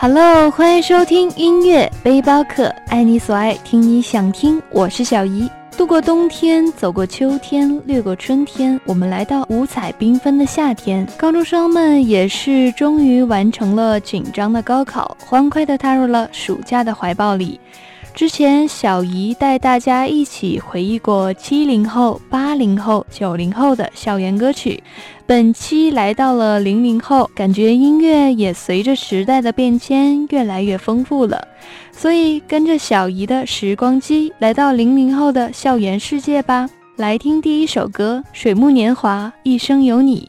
Hello，欢迎收听音乐背包客，爱你所爱，听你想听。我是小姨。度过冬天，走过秋天，掠过春天，我们来到五彩缤纷的夏天。高中生们也是终于完成了紧张的高考，欢快地踏入了暑假的怀抱里。之前，小姨带大家一起回忆过七零后、八零后、九零后的校园歌曲。本期来到了零零后，感觉音乐也随着时代的变迁越来越丰富了。所以，跟着小姨的时光机，来到零零后的校园世界吧。来听第一首歌《水木年华》，一生有你。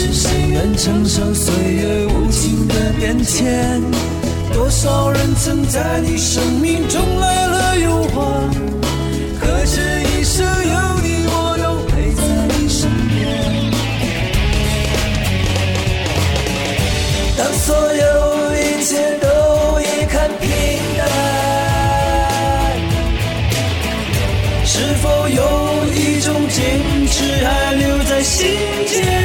是谁愿承受岁月无情的变迁？多少人曾在你生命中来了又还？可知一生有你，我都陪在你身边。当所有一切都已看平淡，是否有一种坚持还留在心间？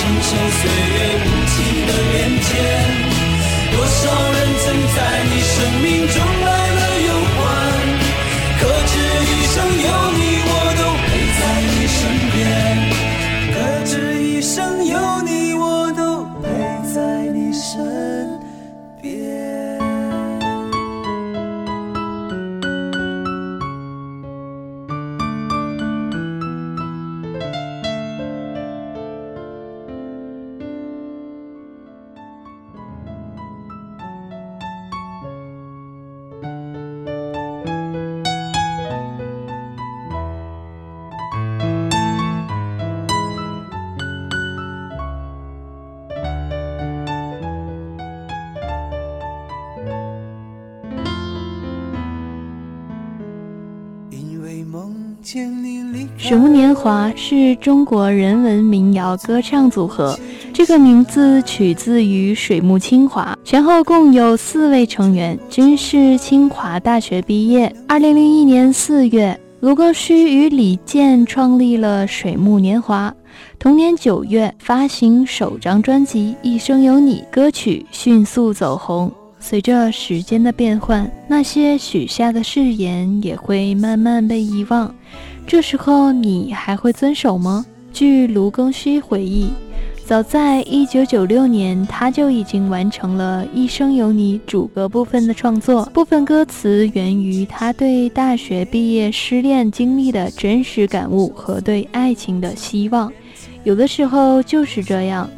承受岁月无情的变迁多少人曾在你生命中水木年华是中国人文民谣歌唱组合，这个名字取自于水木清华，前后共有四位成员，均是清华大学毕业。二零零一年四月，卢庚戌与李健创立了水木年华。同年九月，发行首张专辑《一生有你》，歌曲迅速走红。随着时间的变换，那些许下的誓言也会慢慢被遗忘。这时候，你还会遵守吗？据卢庚戌回忆，早在一九九六年，他就已经完成了一生有你主歌部分的创作。部分歌词源于他对大学毕业失恋经历的真实感悟和对爱情的希望。有的时候就是这样。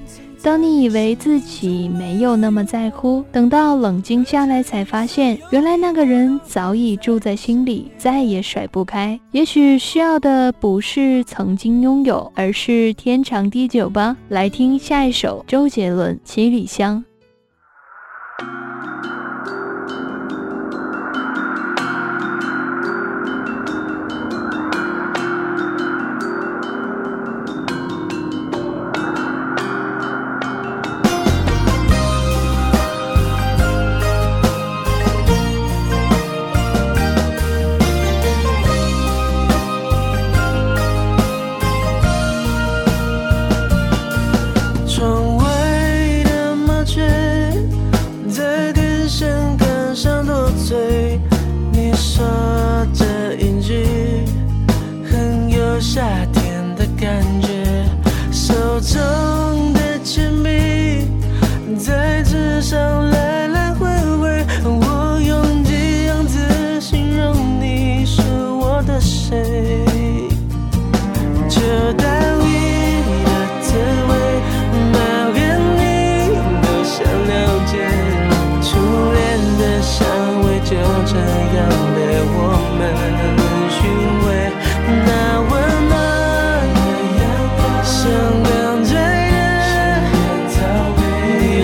当你以为自己没有那么在乎，等到冷静下来，才发现原来那个人早已住在心里，再也甩不开。也许需要的不是曾经拥有，而是天长地久吧。来听下一首周杰伦《七里香》。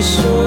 so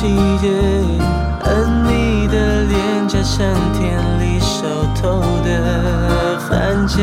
季节而你的脸颊像田里熟透的番茄。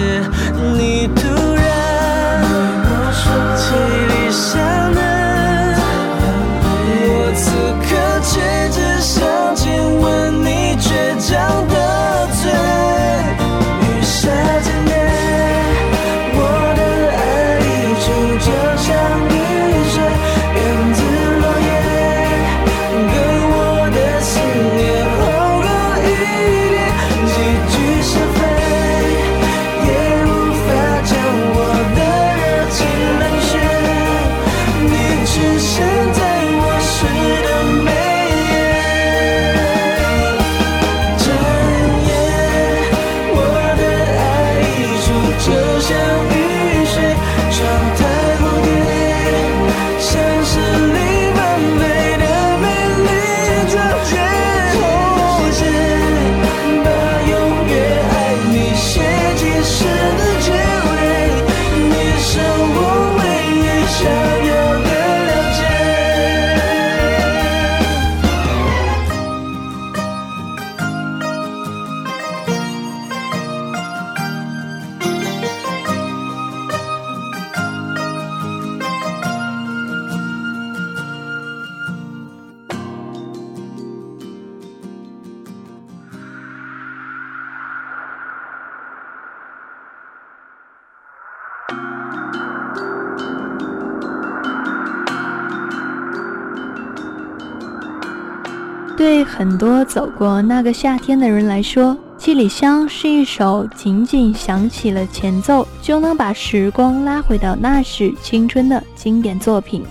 对很多走过那个夏天的人来说，《七里香》是一首仅仅响起了前奏就能把时光拉回到那时青春的经典作品。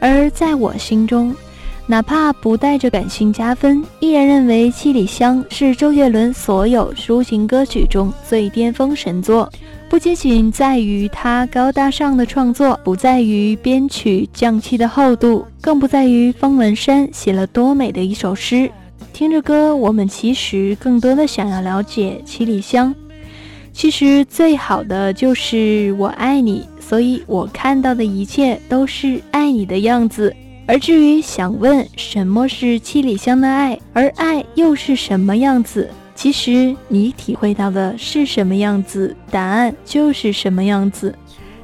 而在我心中，哪怕不带着感性加分，依然认为《七里香》是周杰伦所有抒情歌曲中最巅峰神作。不仅仅在于他高大上的创作，不在于编曲匠气的厚度，更不在于方文山写了多美的一首诗。听着歌，我们其实更多的想要了解《七里香》。其实最好的就是我爱你，所以我看到的一切都是爱你的样子。而至于想问什么是七里香的爱，而爱又是什么样子，其实你体会到的是什么样子，答案就是什么样子。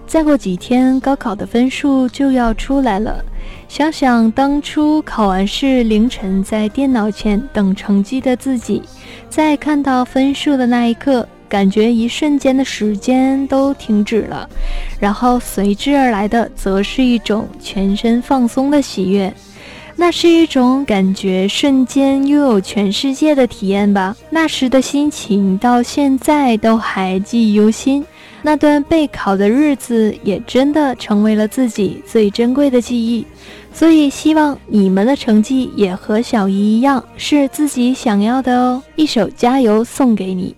再过几天，高考的分数就要出来了。想想当初考完试凌晨在电脑前等成绩的自己，在看到分数的那一刻。感觉一瞬间的时间都停止了，然后随之而来的则是一种全身放松的喜悦，那是一种感觉瞬间拥有全世界的体验吧。那时的心情到现在都还记忆犹新，那段备考的日子也真的成为了自己最珍贵的记忆。所以希望你们的成绩也和小姨一样，是自己想要的哦。一首加油送给你。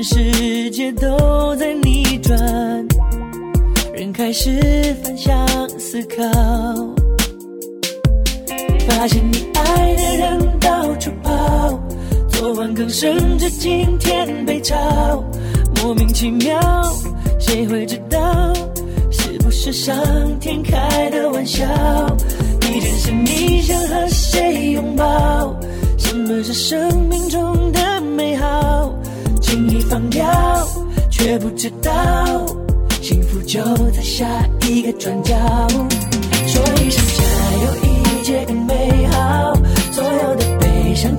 全世界都在逆转人开始反向思考。发现你爱的人到处跑昨晚刚升职今天被炒莫名其妙谁会知道是不是上天开的玩笑？地震时你想和谁拥抱？什么是生命中的美好？轻易放掉却不知道，幸福就在下一个转角。说一声加油，一切更美好。所有的悲伤，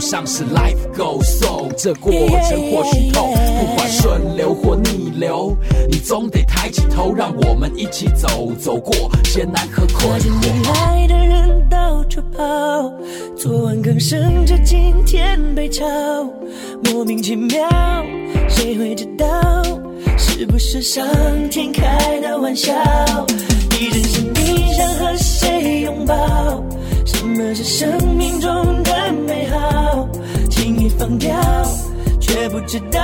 就像是 life goes on，这过程或许痛，不管顺流或逆流，你总得抬起头，让我们一起走，走过艰难和困惑。未来的人到处跑，昨晚刚升职，今天被炒，莫名其妙，谁会知道？是不是上天开的玩笑？你真心你想和谁拥抱？什么是生命中的美好？轻易放掉，却不知道，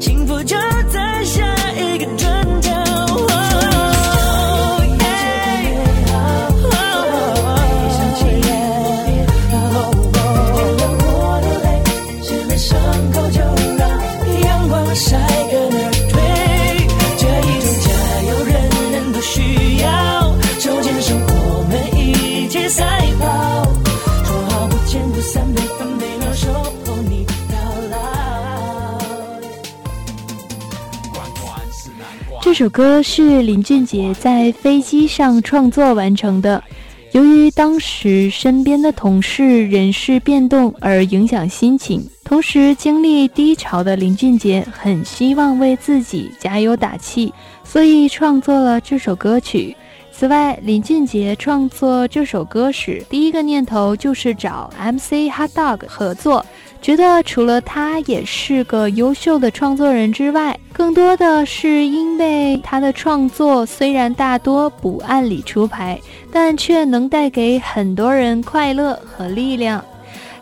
幸福就在下一个转角。首歌是林俊杰在飞机上创作完成的。由于当时身边的同事人事变动而影响心情，同时经历低潮的林俊杰很希望为自己加油打气，所以创作了这首歌曲。此外，林俊杰创作这首歌时，第一个念头就是找 MC Hot Dog 合作。觉得除了他也是个优秀的创作人之外，更多的是因为他的创作虽然大多不按理出牌，但却能带给很多人快乐和力量。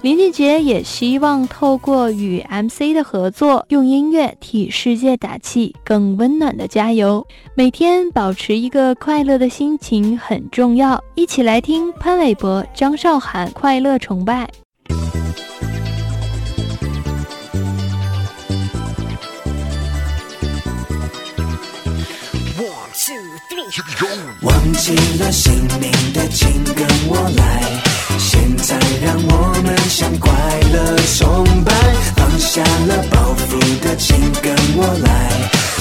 林俊杰也希望透过与 MC 的合作，用音乐替世界打气，更温暖的加油。每天保持一个快乐的心情很重要。一起来听潘玮柏、张韶涵《快乐崇拜》。忘记了姓名的，请跟我来。现在让我们向快乐崇拜。放下了包袱的，请跟我来。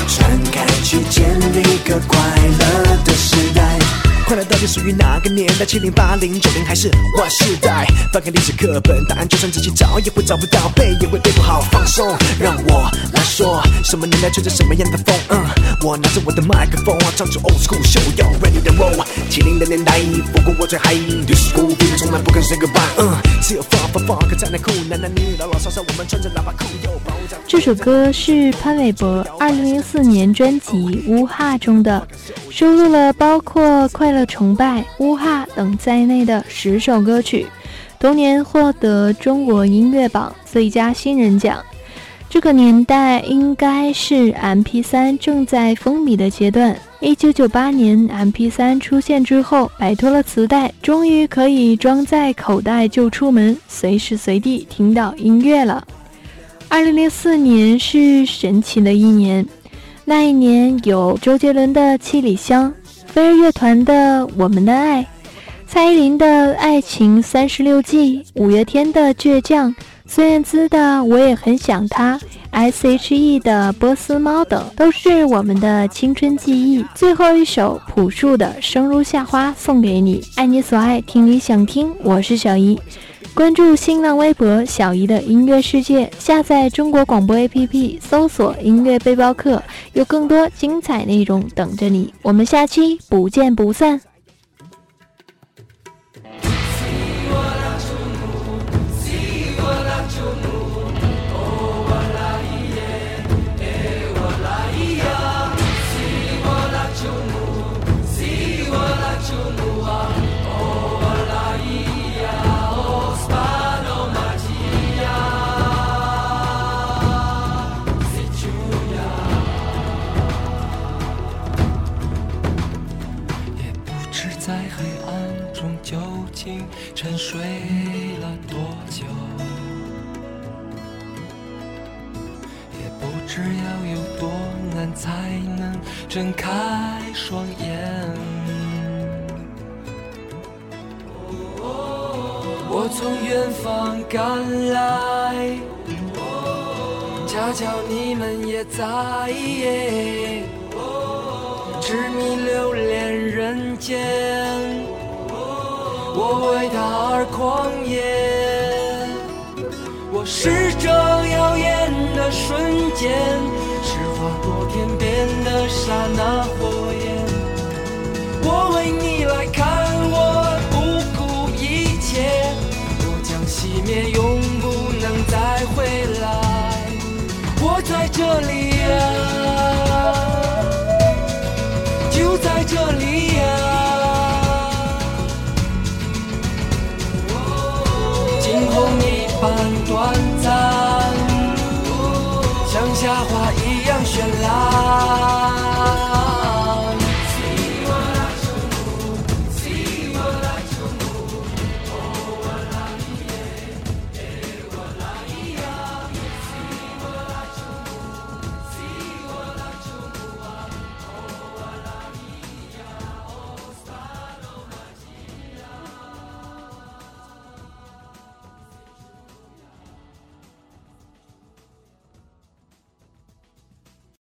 传开去，建立个快乐的时代。快乐到底属于哪个年代？七零、八零、九零还是 Y 世代？翻开历史课本，答案就算自己找也会找不到，背也会背不好。放松，让我来说，什么年代吹着什么样的风？嗯，我拿着我的麦克风，唱出 Old School Show y o Ready to Roll。七零的年代，不过我最嗨，Disco 毕竟从来不肯 Say Goodbye。嗯，只有放放放，可在内裤，男男女女老老少少，我们穿着喇叭裤。这首歌是潘玮柏二零零四年专辑《乌哈》中的，收录了包括快乐。崇拜、乌哈等在内的十首歌曲，同年获得中国音乐榜最佳新人奖。这个年代应该是 MP3 正在风靡的阶段。一九九八年 MP3 出现之后，摆脱了磁带，终于可以装在口袋就出门，随时随地听到音乐了。二零零四年是神奇的一年，那一年有周杰伦的《七里香》。飞儿乐团的《我们的爱》，蔡依林的《爱情三十六计》，五月天的《倔强》，孙燕姿的《我也很想他》，S.H.E 的《波斯猫》等，都是我们的青春记忆。最后一首朴树的《生如夏花》送给你，爱你所爱，听你想听，我是小姨。关注新浪微博“小姨的音乐世界”，下载中国广播 APP，搜索“音乐背包客”，有更多精彩内容等着你。我们下期不见不散。赶来，恰巧你们也在，痴迷留恋人间，我为他而狂野，我是这耀眼的瞬间，是划过天边的刹那火焰，我为你来看。面永不能再回来。我在这里呀就在这里。